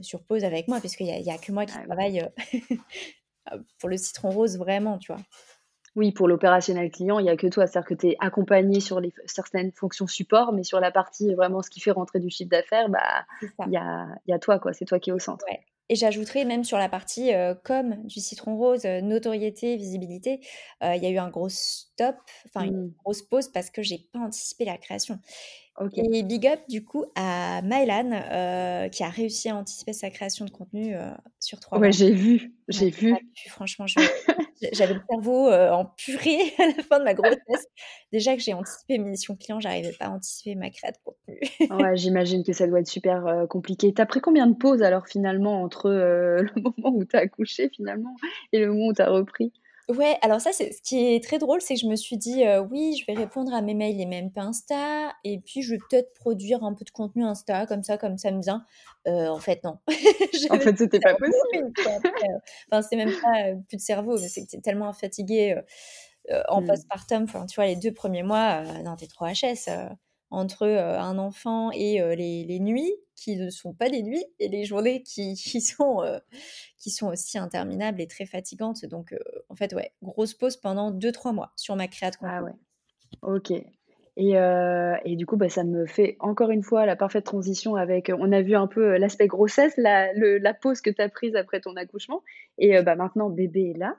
sur pause avec moi, puisqu'il n'y a, a, que moi qui travaille pour le citron rose, vraiment, tu vois. Oui, pour l'opérationnel client, il n'y a que toi. C'est-à-dire que tu es accompagné sur les, certaines fonctions support, mais sur la partie vraiment ce qui fait rentrer du chiffre d'affaires, bah, il y a, y a, toi, quoi. C'est toi qui es au centre. Et j'ajouterais même sur la partie com du citron rose, notoriété, visibilité, il y a eu un gros stop, enfin une mmh. grosse pause parce que j'ai pas anticipé la création. Et big up du coup à Mylan euh, qui a réussi à anticiper sa création de contenu euh, sur trois mois. Ouais, j'ai vu, j'ai vu. franchement, j'avais le cerveau euh, en purée à la fin de ma grossesse. Déjà que j'ai anticipé mes missions clients, j'arrivais pas à anticiper ma création de contenu. ouais, j'imagine que ça doit être super compliqué. T'as pris combien de pauses alors finalement entre le moment où t'as accouché finalement et le moment où t'as repris? Ouais, alors ça, c'est ce qui est très drôle, c'est que je me suis dit, oui, je vais répondre à mes mails et même pas Insta, et puis je vais peut-être produire un peu de contenu Insta, comme ça, comme ça me vient. en fait, non. En fait, c'était pas possible. enfin, c'est même pas plus de cerveau, mais c'est que t'es tellement fatigué en mmh. postpartum. Enfin, tu vois, les deux premiers mois, non, t'es trop HS entre un enfant et les, nuits qui ne sont pas des nuits et les journées qui, sont, qui sont aussi interminables et très fatigantes. Donc, en fait, ouais, grosse pause pendant 2-3 mois sur ma création de Ah ouais. Ok. Et, et, du coup, bah, ça me fait encore une fois la parfaite transition avec, on a vu un peu l'aspect grossesse, la, la, pause que tu as prise après ton accouchement. Et bah, maintenant, bébé est là.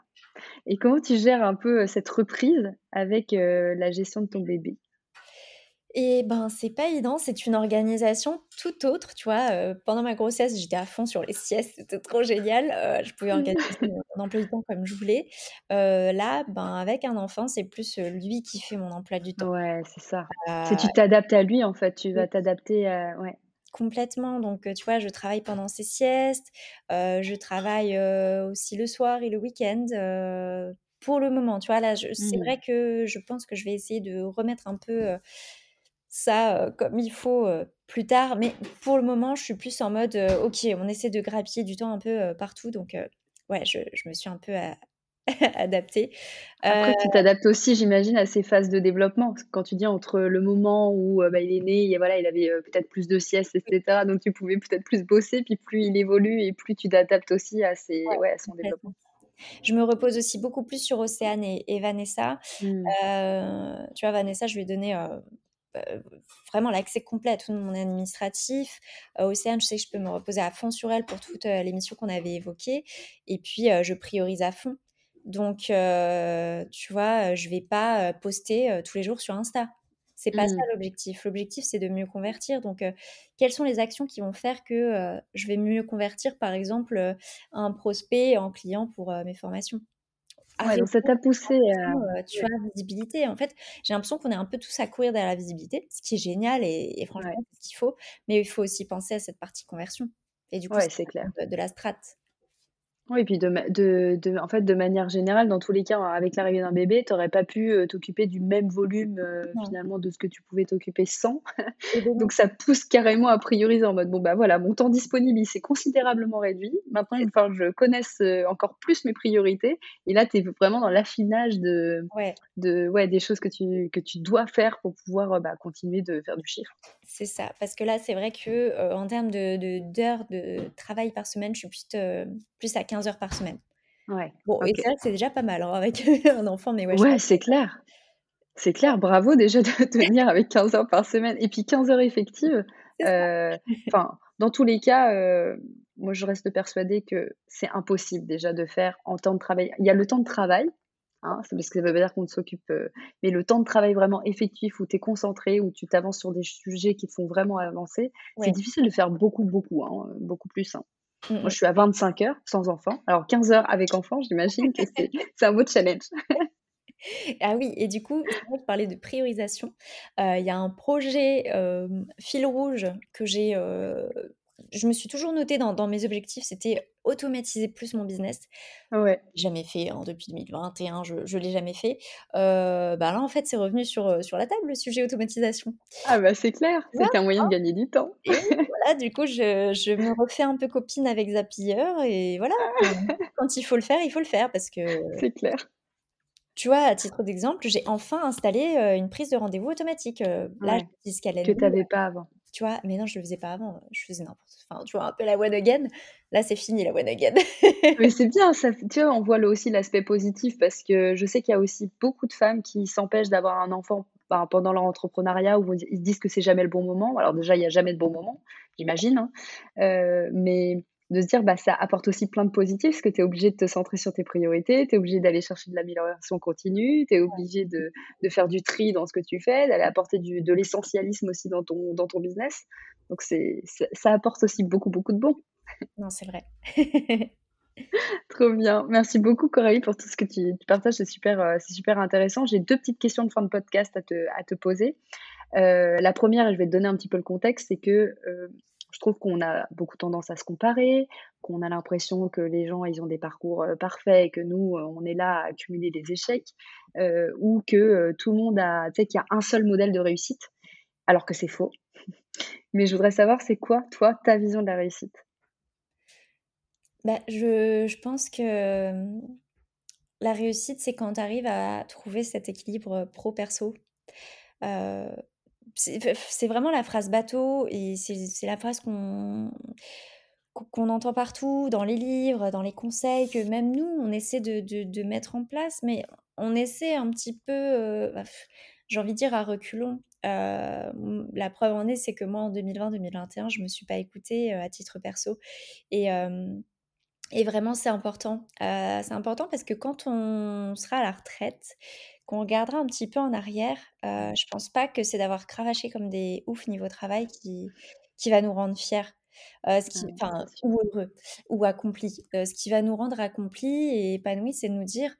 Et comment tu gères un peu cette reprise avec la gestion de ton bébé? Et ben, c'est pas évident, c'est une organisation tout autre, tu vois. pendant ma grossesse, j'étais à fond sur les siestes, c'était trop génial. je pouvais organiser mon emploi du temps comme je voulais. là, ben, avec un enfant, c'est plus lui qui fait mon emploi du temps. Ouais, c'est ça. C'est tu t'adaptes à lui, en fait. Tu vas t'adapter à... Ouais. Complètement. Donc, tu vois, je travaille pendant ses siestes. je travaille aussi le soir et le week-end. pour le moment, tu vois, là, c'est mmh. vrai que je pense que je vais essayer de remettre un peu ça comme il faut plus tard. Mais pour le moment, je suis plus en mode ok, on essaie de grappiller du temps un peu partout. Donc, ouais, je, me suis un peu adaptée. Après, tu t'adaptes aussi, j'imagine, à ces phases de développement. Quand tu dis entre le moment où bah, il est né, il, voilà, il avait peut-être plus de siestes, etc. Donc, tu pouvais peut-être plus bosser. Puis, plus il évolue et plus tu t'adaptes aussi à, ses, ouais, son développement. Je me repose aussi beaucoup plus sur Océane et, Vanessa. Mmh. tu vois, Vanessa, je lui ai donné euh, vraiment l'accès complet à tout mon administratif. Euh, Océane, je sais que je peux me reposer à fond sur elle pour toutes euh, les missions qu'on avait évoquées. Et puis, je priorise à fond. Donc, tu vois, je vais pas poster tous les jours sur Insta. C'est pas ça mmh. l'objectif. L'objectif, c'est de mieux convertir. Donc, quelles sont les actions qui vont faire que je vais mieux convertir, par exemple, un prospect en client pour mes formations? Ouais, donc ça t'a poussé à... tu as la visibilité. En fait, j'ai l'impression qu'on est un peu tous à courir derrière la visibilité, ce qui est génial et, franchement, c'est ce qu'il faut. Mais il faut aussi penser à cette partie conversion. Et du coup, c'est clair. De, la strate. Oui, et puis de, de, de, en fait, de manière générale, dans tous les cas, avec l'arrivée d'un bébé, tu n'aurais pas pu t'occuper du même volume finalement de ce que tu pouvais t'occuper sans. Donc ça pousse carrément à prioriser en mode bon, bah voilà, mon temps disponible il s'est considérablement réduit. Maintenant, il faut que je connaisse encore plus mes priorités. Et là, tu es vraiment dans l'affinage de, ouais. de, ouais, des choses que tu, que tu dois faire pour pouvoir bah, continuer de faire du chiffre. C'est ça, parce que là, c'est vrai que en termes d'heures de, d'heures de, travail par semaine, je suis plus, plus à 15 heures par semaine. Ouais. Bon, et ça, c'est déjà pas mal hein, avec un enfant, mais ouais. Ouais, c'est clair. C'est clair, bravo déjà de tenir avec 15 heures par semaine et puis 15 heures effectives. Enfin, dans tous les cas, moi je reste persuadée que c'est impossible déjà de faire en temps de travail. Il y a le temps de travail, hein, c'est parce que ça veut pas dire qu'on ne s'occupe, mais le temps de travail vraiment effectif où tu es concentré, où tu t'avances sur des sujets qui te font vraiment avancer, c'est difficile de faire beaucoup, beaucoup, hein, beaucoup plus. Hein. Mmh moi, je suis à 25 heures sans enfant. Alors, 15 heures avec enfant, j'imagine que c'est un beau challenge. Ah oui, et du coup, je parler de priorisation. Il y a un projet fil rouge que j'ai. je me suis toujours noté dans, dans mes objectifs, c'était automatiser plus mon business. Ouais. Jamais fait hein, depuis 2021, je ne l'ai jamais fait. bah là, en fait, c'est revenu sur, sur la table le sujet automatisation. Ah bah c'est clair, c'est un moyen de gagner du temps. Et voilà, du coup, je, je, me refais un peu copine avec Zapier et voilà, quand il faut le faire, il faut le faire parce que. C'est clair. Tu vois, à titre d'exemple, j'ai enfin installé une prise de rendez-vous automatique. là, je dis ce qu'elle Que tu n'avais pas avant. Tu vois, mais non, je le faisais pas avant. Je faisais n'importe Enfin, tu vois, un peu la one again. Là, c'est fini la one again. mais c'est bien, ça, tu vois, on voit là aussi l'aspect positif parce que je sais qu'il y a aussi beaucoup de femmes qui s'empêchent d'avoir un enfant pendant leur entrepreneuriat où ils disent que c'est jamais le bon moment. Alors déjà, il n'y a jamais de bon moment, j'imagine. Hein. mais de se dire bah ça apporte aussi plein de positifs parce que tu es obligé de te centrer sur tes priorités, tu es obligé d'aller chercher de l'amélioration continue, tu es obligé de, de, faire du tri dans ce que tu fais, d'aller apporter du, de l'essentialisme aussi dans ton, dans ton business. Donc c'est ça apporte aussi beaucoup beaucoup de bon. Non, c'est vrai. Trop bien. Merci beaucoup Coralie pour tout ce que tu, partages, c'est super, euh, c'est super intéressant. J'ai deux petites questions de fin de podcast à te, à te poser. Euh, la première, et je vais te donner un petit peu le contexte, c'est que euh, je trouve qu'on a beaucoup tendance à se comparer, qu'on a l'impression que les gens, ils ont des parcours parfaits et que nous, on est là à accumuler des échecs, ou que tout le monde a, tu sais, qu'il y a un seul modèle de réussite, alors que c'est faux. Mais je voudrais savoir, c'est quoi, toi, ta vision de la réussite? Bah, je, je, pense que la réussite, c'est quand tu arrives à trouver cet équilibre pro-perso. Euh, c'est vraiment la phrase bateau et c'est la phrase qu'on qu'on entend partout, dans les livres, dans les conseils, que même nous, on essaie de, de, mettre en place, mais on essaie un petit peu, euh, j'ai envie de dire, à reculons. Euh, la preuve en est, c'est que moi, en 2020-2021, je ne me suis pas écoutée euh, à titre perso. Et, et vraiment, c'est important. c'est important parce que quand on sera à la retraite, qu'on regardera un petit peu en arrière, euh, je pense pas que c'est d'avoir cravaché comme des oufs niveau travail qui, qui va nous rendre fiers. Euh, ce qui, enfin, ou heureux, ou accomplis. Euh, ce qui va nous rendre accomplis et épanouis, c'est de nous dire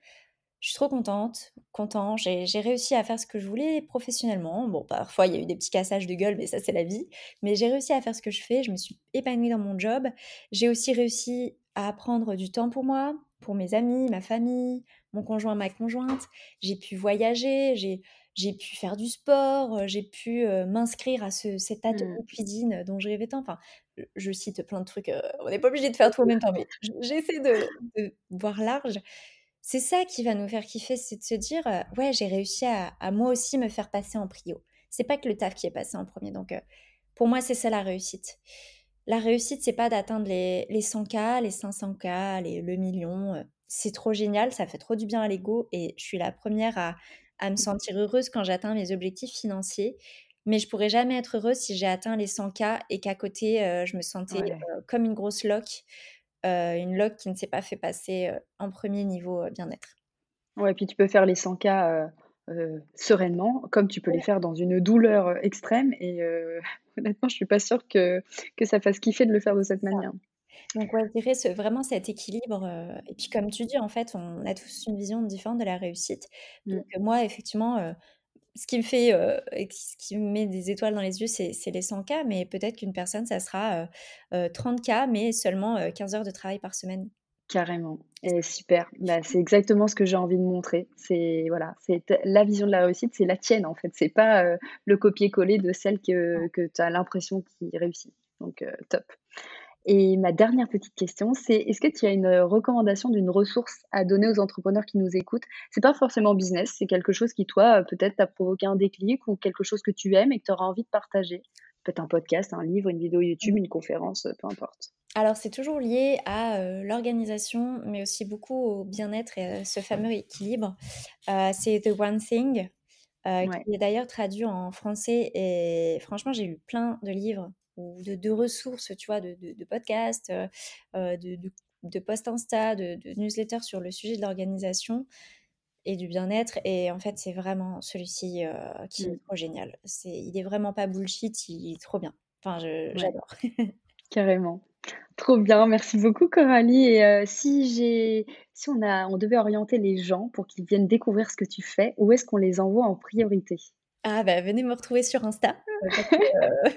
je suis trop contente, content, j'ai réussi à faire ce que je voulais professionnellement. Bon, parfois il y a eu des petits cassages de gueule, mais ça c'est la vie. Mais j'ai réussi à faire ce que je fais, je me suis épanouie dans mon job. J'ai aussi réussi à prendre du temps pour moi, pour mes amis, ma famille, mon conjoint, ma conjointe. J'ai pu voyager, j'ai pu faire du sport, euh, j'ai pu euh, m'inscrire à ce, cet atelier de mmh. cuisine dont je rêvais tant. Enfin, je cite plein de trucs. Euh, on n'est pas obligé de faire tout en même temps, mais j'essaie de, voir large. C'est ça qui va nous faire kiffer, c'est de se dire ouais, j'ai réussi à, moi aussi me faire passer en prio. C'est pas que le taf qui est passé en premier. Donc, pour moi, c'est ça la réussite. La réussite, c'est pas d'atteindre les, les 100K, les 500K, les, le million c'est trop génial, ça fait trop du bien à l'ego et je suis la première à, me mmh. sentir heureuse quand j'atteins mes objectifs financiers. Mais je pourrais jamais être heureuse si j'ai atteint les 100K et qu'à côté, euh, je me sentais euh, comme une grosse loque, euh, une loque qui ne s'est pas fait passer en premier niveau bien-être. Ouais, puis tu peux faire les 100K sereinement, comme tu peux les faire dans une douleur extrême. Et honnêtement, je suis pas sûre que, que ça fasse kiffer de le faire de cette manière. Donc ouais, je dirais vraiment cet équilibre, euh, et puis comme tu dis, en fait, on a tous une vision différente de la réussite. Mmh. Donc moi, effectivement, euh, ce qui me fait, euh, ce qui me met des étoiles dans les yeux, c'est les 100 K, mais peut-être qu'une personne, ça sera 30 K, mais seulement 15 heures de travail par semaine. Carrément. Et super. Bah, c'est exactement ce que j'ai envie de montrer. C'est voilà, c'est la vision de la réussite, c'est la tienne en fait. C'est pas le copier-coller de celle que, que tu as l'impression qui réussit. Donc top. Et ma dernière petite question, c'est est-ce que tu as une recommandation d'une ressource à donner aux entrepreneurs qui nous écoutent? C'est pas forcément business, c'est quelque chose qui, toi, peut-être t'a provoqué un déclic ou quelque chose que tu aimes et que tu auras envie de partager. Peut-être un podcast, un livre, une vidéo YouTube, une conférence, peu importe. Alors, c'est toujours lié à l'organisation, mais aussi beaucoup au bien-être et à ce fameux équilibre. c'est The One Thing qui est d'ailleurs traduit en français. Et franchement, j'ai lu plein de livres ou de, ressources, tu vois, de, podcasts, de, de, posts Insta, de, newsletters sur le sujet de l'organisation et du bien-être. Et en fait, c'est vraiment celui-ci qui est mmh. trop génial. C'est, il est vraiment pas bullshit, il est trop bien. Enfin, j'adore. Carrément. Trop bien, merci beaucoup Coralie. Et si j'ai, si on a, on devait orienter les gens pour qu'ils viennent découvrir ce que tu fais, où est-ce qu'on les envoie en priorité? Ah bah venez me retrouver sur Insta,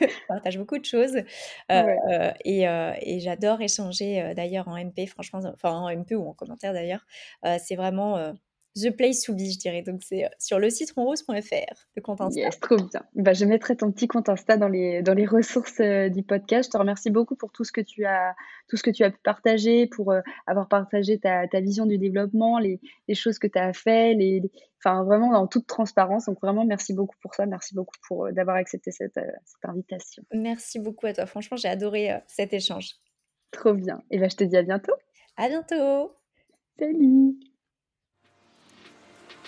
je partage beaucoup de choses et, et j'adore échanger d'ailleurs en MP, franchement, enfin en MP ou en commentaire d'ailleurs. c'est vraiment The Place to Be, je dirais. Donc, c'est euh, sur le citronrose.fr, le compte Insta. Yes, trop bien. Bah, je mettrai ton petit compte Insta dans les, dans les ressources euh, du podcast. Je te remercie beaucoup pour tout ce que tu as, tout ce que tu as pu partager, pour euh, avoir partagé ta, ta, vision du développement, les, les choses que tu as fait, les, enfin, vraiment dans toute transparence. Donc, vraiment, merci beaucoup pour ça. Merci beaucoup pour d'avoir accepté cette, cette, invitation. Merci beaucoup à toi. Franchement, j'ai adoré cet échange. Trop bien. Et ben, je te dis à bientôt. À bientôt. Salut.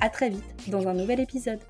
À très vite dans un nouvel épisode.